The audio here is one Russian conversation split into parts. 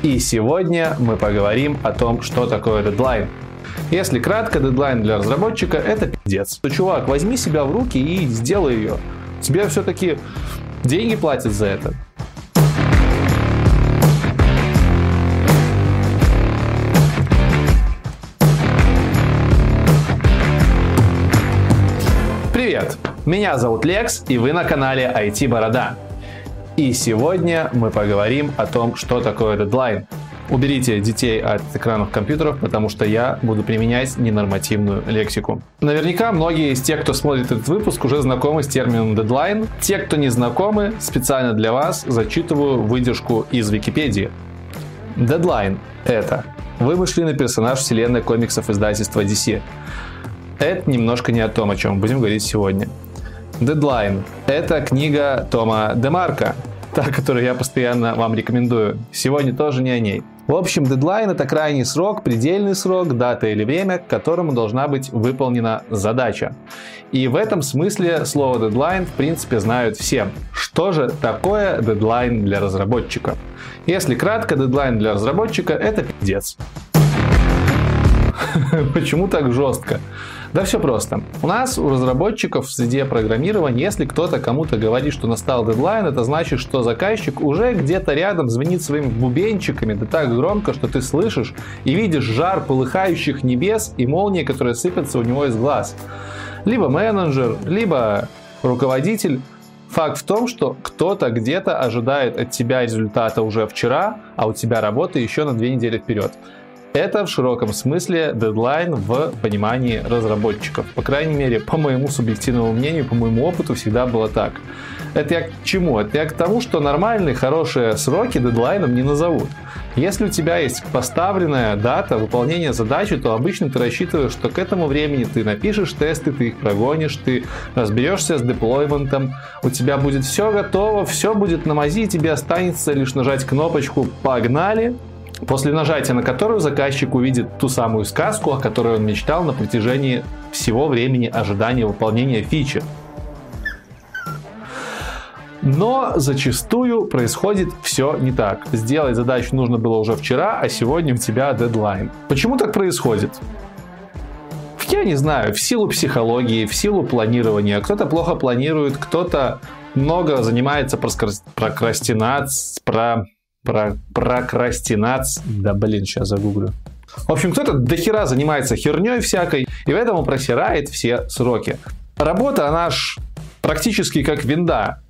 И сегодня мы поговорим о том, что такое дедлайн. Если кратко, дедлайн для разработчика это пиздец. То, чувак, возьми себя в руки и сделай ее. Тебе все-таки деньги платят за это. Привет! Меня зовут Лекс, и вы на канале IT Борода. И сегодня мы поговорим о том, что такое дедлайн. Уберите детей от экранов компьютеров, потому что я буду применять ненормативную лексику. Наверняка многие из тех, кто смотрит этот выпуск, уже знакомы с термином дедлайн. Те, кто не знакомы, специально для вас зачитываю выдержку из Википедии. Дедлайн – это вымышленный персонаж вселенной комиксов издательства DC. Это немножко не о том, о чем будем говорить сегодня. Дедлайн – это книга Тома Демарка, та, которую я постоянно вам рекомендую. Сегодня тоже не о ней. В общем, дедлайн – это крайний срок, предельный срок, дата или время, к которому должна быть выполнена задача. И в этом смысле слово дедлайн в принципе знают все. Что же такое дедлайн для разработчика? Если кратко, дедлайн для разработчика – это пиздец. Почему так жестко? Да все просто. У нас, у разработчиков в среде программирования, если кто-то кому-то говорит, что настал дедлайн, это значит, что заказчик уже где-то рядом звонит своими бубенчиками, да так громко, что ты слышишь и видишь жар полыхающих небес и молнии, которые сыпятся у него из глаз. Либо менеджер, либо руководитель Факт в том, что кто-то где-то ожидает от тебя результата уже вчера, а у тебя работа еще на две недели вперед. Это в широком смысле дедлайн в понимании разработчиков. По крайней мере, по моему субъективному мнению, по моему опыту всегда было так. Это я к чему? Это я к тому, что нормальные, хорошие сроки дедлайном не назовут. Если у тебя есть поставленная дата выполнения задачи, то обычно ты рассчитываешь, что к этому времени ты напишешь тесты, ты их прогонишь, ты разберешься с деплойментом, у тебя будет все готово, все будет на мази, тебе останется лишь нажать кнопочку «Погнали», после нажатия на которую заказчик увидит ту самую сказку, о которой он мечтал на протяжении всего времени ожидания выполнения фичи. Но зачастую происходит все не так. Сделать задачу нужно было уже вчера, а сегодня у тебя дедлайн. Почему так происходит? Я не знаю, в силу психологии, в силу планирования. Кто-то плохо планирует, кто-то много занимается прокрастинацией, про про прокрастинация. Да блин, сейчас загуглю. В общем, кто-то дохера занимается херней всякой, и поэтому просирает все сроки. Работа, она ж практически как винда.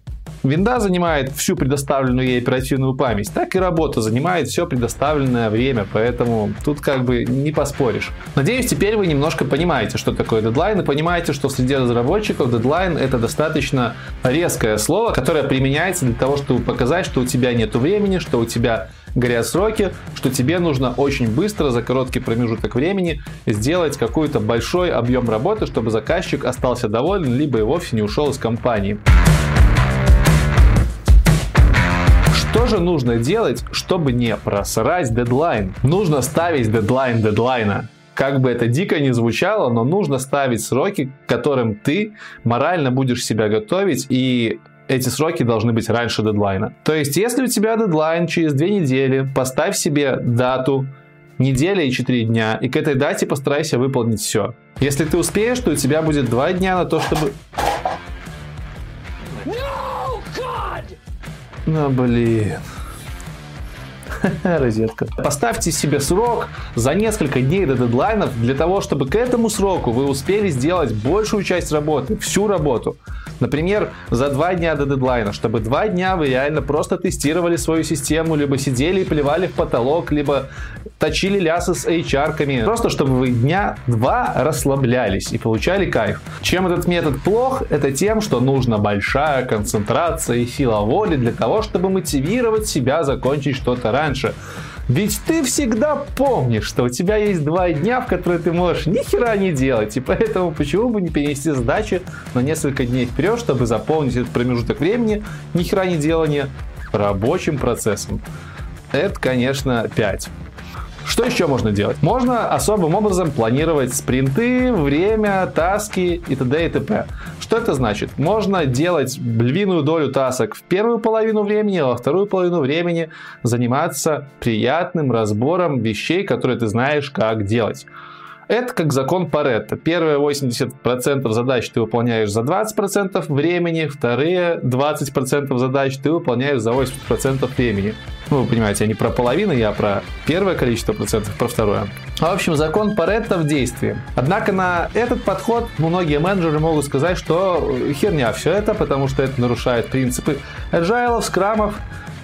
Винда занимает всю предоставленную ей оперативную память, так и работа занимает все предоставленное время, поэтому тут как бы не поспоришь. Надеюсь, теперь вы немножко понимаете, что такое дедлайн, и понимаете, что в среде разработчиков дедлайн это достаточно резкое слово, которое применяется для того, чтобы показать, что у тебя нет времени, что у тебя горят сроки, что тебе нужно очень быстро, за короткий промежуток времени, сделать какой-то большой объем работы, чтобы заказчик остался доволен, либо и вовсе не ушел из компании. Что же нужно делать, чтобы не просрать дедлайн? Нужно ставить дедлайн дедлайна. Как бы это дико не звучало, но нужно ставить сроки, к которым ты морально будешь себя готовить и эти сроки должны быть раньше дедлайна. То есть, если у тебя дедлайн через две недели, поставь себе дату, неделя и 4 дня, и к этой дате постарайся выполнить все. Если ты успеешь, то у тебя будет 2 дня на то, чтобы... Ну, блин. Розетка. Поставьте себе срок за несколько дней до дедлайнов для того, чтобы к этому сроку вы успели сделать большую часть работы, всю работу. Например, за два дня до дедлайна, чтобы два дня вы реально просто тестировали свою систему, либо сидели и плевали в потолок, либо точили лясы с HR-ками. Просто чтобы вы дня два расслаблялись и получали кайф. Чем этот метод плох? Это тем, что нужна большая концентрация и сила воли для того, чтобы мотивировать себя закончить что-то раньше. Ведь ты всегда помнишь, что у тебя есть два дня, в которые ты можешь ни хера не делать. И поэтому почему бы не перенести задачи на несколько дней вперед, чтобы заполнить этот промежуток времени ни хера не делания рабочим процессом. Это, конечно, 5. Что еще можно делать? Можно особым образом планировать спринты, время, таски и т.д. и т.п. Что это значит? Можно делать львиную долю тасок в первую половину времени, а во вторую половину времени заниматься приятным разбором вещей, которые ты знаешь, как делать. Это как закон Паретта. Первые 80% задач ты выполняешь за 20% времени, вторые 20% задач ты выполняешь за 80% времени. Ну, вы понимаете, я не про половину, я про первое количество процентов, про второе. В общем, закон Паретта в действии. Однако на этот подход многие менеджеры могут сказать, что херня все это, потому что это нарушает принципы agile, скрамов,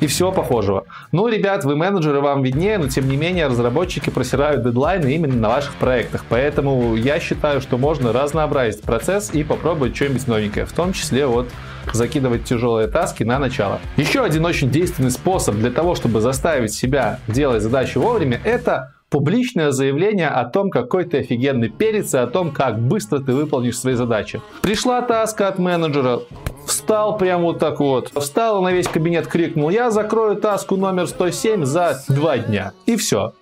и всего похожего. Ну, ребят, вы менеджеры, вам виднее, но тем не менее разработчики просирают дедлайны именно на ваших проектах. Поэтому я считаю, что можно разнообразить процесс и попробовать что-нибудь новенькое, в том числе вот закидывать тяжелые таски на начало. Еще один очень действенный способ для того, чтобы заставить себя делать задачи вовремя, это публичное заявление о том, какой ты офигенный перец и о том, как быстро ты выполнишь свои задачи. Пришла таска от менеджера, встал прям вот так вот, встал на весь кабинет, крикнул, я закрою таску номер 107 за два дня. И все.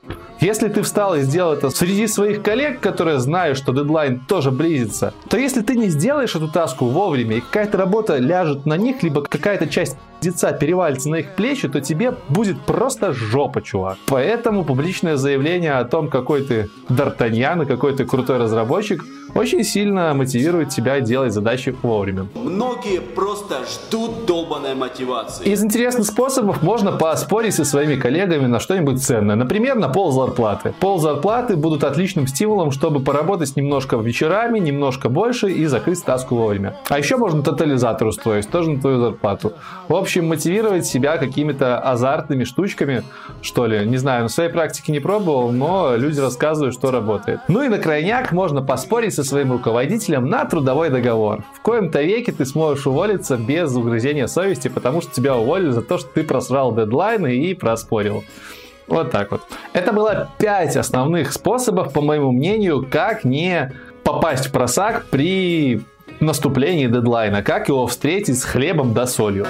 Если ты встал и сделал это среди своих коллег, которые знают, что дедлайн тоже близится, то если ты не сделаешь эту таску вовремя и какая-то работа ляжет на них, либо какая-то часть деца перевалится на их плечи, то тебе будет просто жопа, чувак. Поэтому публичное заявление о том, какой ты Д'Артаньян и какой ты крутой разработчик, очень сильно мотивирует тебя делать задачи вовремя. Многие просто ждут долбанной мотивации. Из интересных способов можно поспорить со своими коллегами на что-нибудь ценное. Например, на пол зарплаты. Пол зарплаты будут отличным стимулом, чтобы поработать немножко вечерами, немножко больше и закрыть таску вовремя. А еще можно тотализатор устроить, тоже на твою зарплату. В общем, мотивировать себя какими-то азартными штучками, что ли. Не знаю, на своей практике не пробовал, но люди рассказывают, что работает. Ну и на крайняк можно поспорить со своим руководителем на трудовой договор. В коем-то веке ты сможешь уволиться без угрызения совести, потому что тебя уволили за то, что ты просрал дедлайны и проспорил. Вот так вот. Это было 5 основных способов, по моему мнению, как не попасть в просак при наступлении дедлайна, как его встретить с хлебом да солью.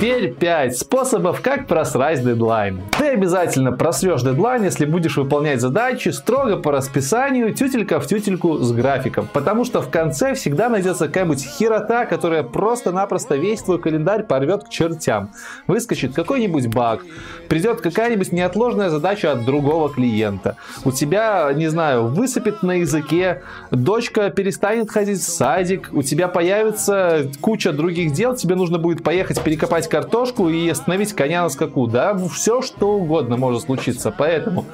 Теперь 5 способов, как просрать дедлайн. Ты обязательно просрешь дедлайн, если будешь выполнять задачи строго по расписанию, тютелька в тютельку с графиком. Потому что в конце всегда найдется какая-нибудь херота, которая просто-напросто весь твой календарь порвет к чертям. Выскочит какой-нибудь баг, придет какая-нибудь неотложная задача от другого клиента. У тебя, не знаю, высыпет на языке, дочка перестанет ходить в садик, у тебя появится куча других дел, тебе нужно будет поехать перекопать картошку и остановить коня на скаку. Да, все что угодно может случиться. Поэтому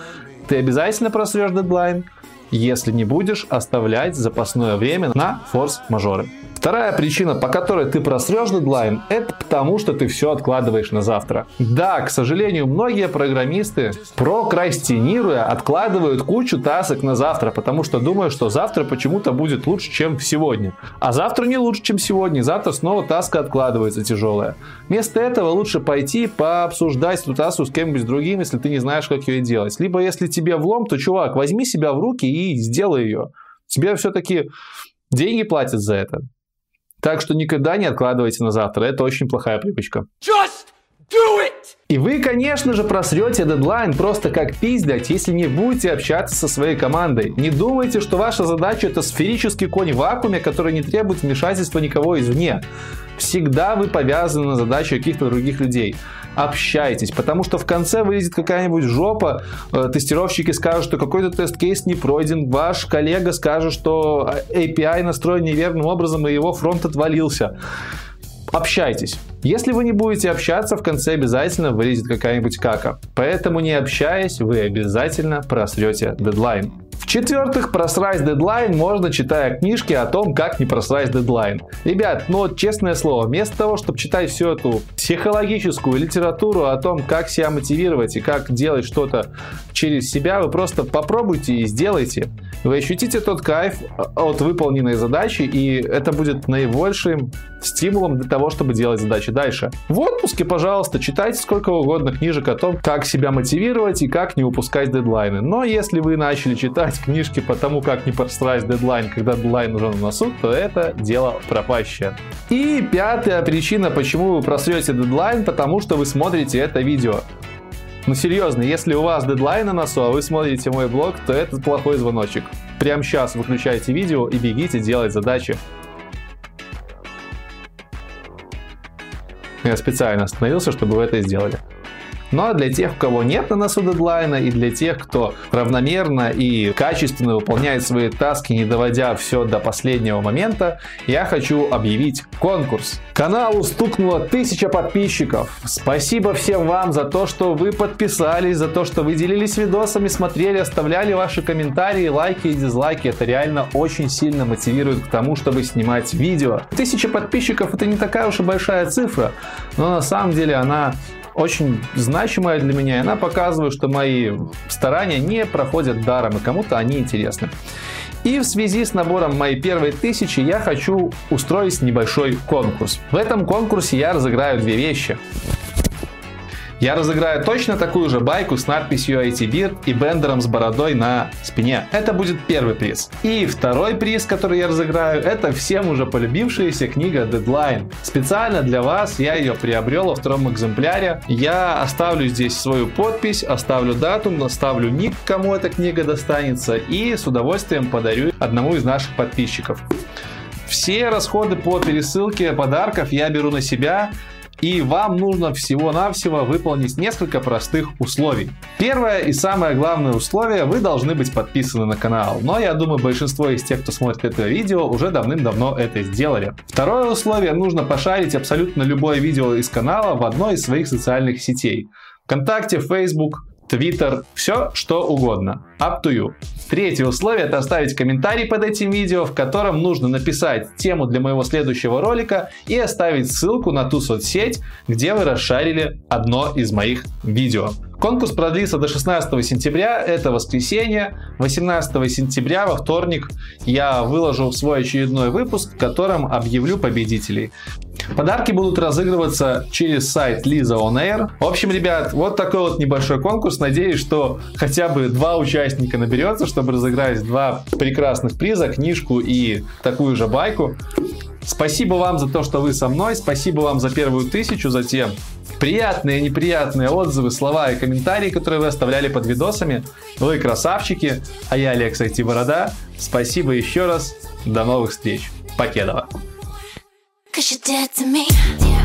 ты обязательно просрешь дедлайн, если не будешь оставлять запасное время на форс-мажоры. Вторая причина, по которой ты просрешь дедлайн, это потому, что ты все откладываешь на завтра. Да, к сожалению, многие программисты, прокрастинируя, откладывают кучу тасок на завтра, потому что думают, что завтра почему-то будет лучше, чем сегодня. А завтра не лучше, чем сегодня. Завтра снова таска откладывается тяжелая. Вместо этого лучше пойти пообсуждать эту таску с кем-нибудь другим, если ты не знаешь, как ее делать. Либо если тебе влом, то, чувак, возьми себя в руки и сделай ее. Тебе все-таки деньги платят за это. Так что никогда не откладывайте на завтра. Это очень плохая привычка. Just do it! И вы, конечно же, просрете дедлайн просто как пиздять, если не будете общаться со своей командой. Не думайте, что ваша задача это сферический конь в вакууме, который не требует вмешательства никого извне. Всегда вы повязаны на задачи каких-то других людей общайтесь, потому что в конце вылезет какая-нибудь жопа, э, тестировщики скажут, что какой-то тест-кейс не пройден, ваш коллега скажет, что API настроен неверным образом и его фронт отвалился. Общайтесь. Если вы не будете общаться, в конце обязательно вылезет какая-нибудь кака. Поэтому не общаясь, вы обязательно просрете дедлайн. В-четвертых, просрать дедлайн можно, читая книжки о том, как не просрать дедлайн. Ребят, ну честное слово, вместо того, чтобы читать всю эту психологическую литературу о том, как себя мотивировать и как делать что-то через себя, вы просто попробуйте и сделайте. Вы ощутите тот кайф от выполненной задачи, и это будет наибольшим стимулом для того, чтобы делать задачи дальше. В отпуске, пожалуйста, читайте сколько угодно книжек о том, как себя мотивировать и как не упускать дедлайны. Но если вы начали читать книжки по тому, как не просрать дедлайн, когда дедлайн уже на носу, то это дело пропащее. И пятая причина, почему вы просрете дедлайн, потому что вы смотрите это видео. Ну серьезно, если у вас дедлайн на носу, а вы смотрите мой блог, то это плохой звоночек. прямо сейчас выключайте видео и бегите делать задачи. Я специально остановился, чтобы вы это сделали. Но для тех, у кого нет на носу дедлайна, и для тех, кто равномерно и качественно выполняет свои таски, не доводя все до последнего момента, я хочу объявить конкурс. Каналу стукнуло тысяча подписчиков. Спасибо всем вам за то, что вы подписались, за то, что вы делились видосами, смотрели, оставляли ваши комментарии, лайки и дизлайки. Это реально очень сильно мотивирует к тому, чтобы снимать видео. Тысяча подписчиков это не такая уж и большая цифра, но на самом деле она очень значимая для меня, и она показывает, что мои старания не проходят даром, и кому-то они интересны. И в связи с набором моей первой тысячи я хочу устроить небольшой конкурс. В этом конкурсе я разыграю две вещи. Я разыграю точно такую же байку с надписью IT и бендером с бородой на спине. Это будет первый приз. И второй приз, который я разыграю, это всем уже полюбившаяся книга Deadline. Специально для вас я ее приобрел во втором экземпляре. Я оставлю здесь свою подпись, оставлю дату, оставлю ник, кому эта книга достанется, и с удовольствием подарю одному из наших подписчиков. Все расходы по пересылке подарков я беру на себя. И вам нужно всего-навсего выполнить несколько простых условий. Первое и самое главное условие, вы должны быть подписаны на канал. Но я думаю, большинство из тех, кто смотрит это видео, уже давным-давно это сделали. Второе условие, нужно пошарить абсолютно любое видео из канала в одной из своих социальных сетей. ВКонтакте, Facebook, Twitter, все что угодно. Up to you. Третье условие это оставить комментарий под этим видео, в котором нужно написать тему для моего следующего ролика и оставить ссылку на ту соцсеть, где вы расшарили одно из моих видео. Конкурс продлится до 16 сентября, это воскресенье. 18 сентября, во вторник, я выложу свой очередной выпуск, в котором объявлю победителей. Подарки будут разыгрываться через сайт Lisa On Air. В общем, ребят, вот такой вот небольшой конкурс. Надеюсь, что хотя бы два участника наберется, чтобы разыграть два прекрасных приза, книжку и такую же байку. Спасибо вам за то, что вы со мной. Спасибо вам за первую тысячу, за те приятные и неприятные отзывы, слова и комментарии, которые вы оставляли под видосами. Вы красавчики, а я Алекс IT Борода. Спасибо еще раз. До новых встреч. Покедова. You're dead to me.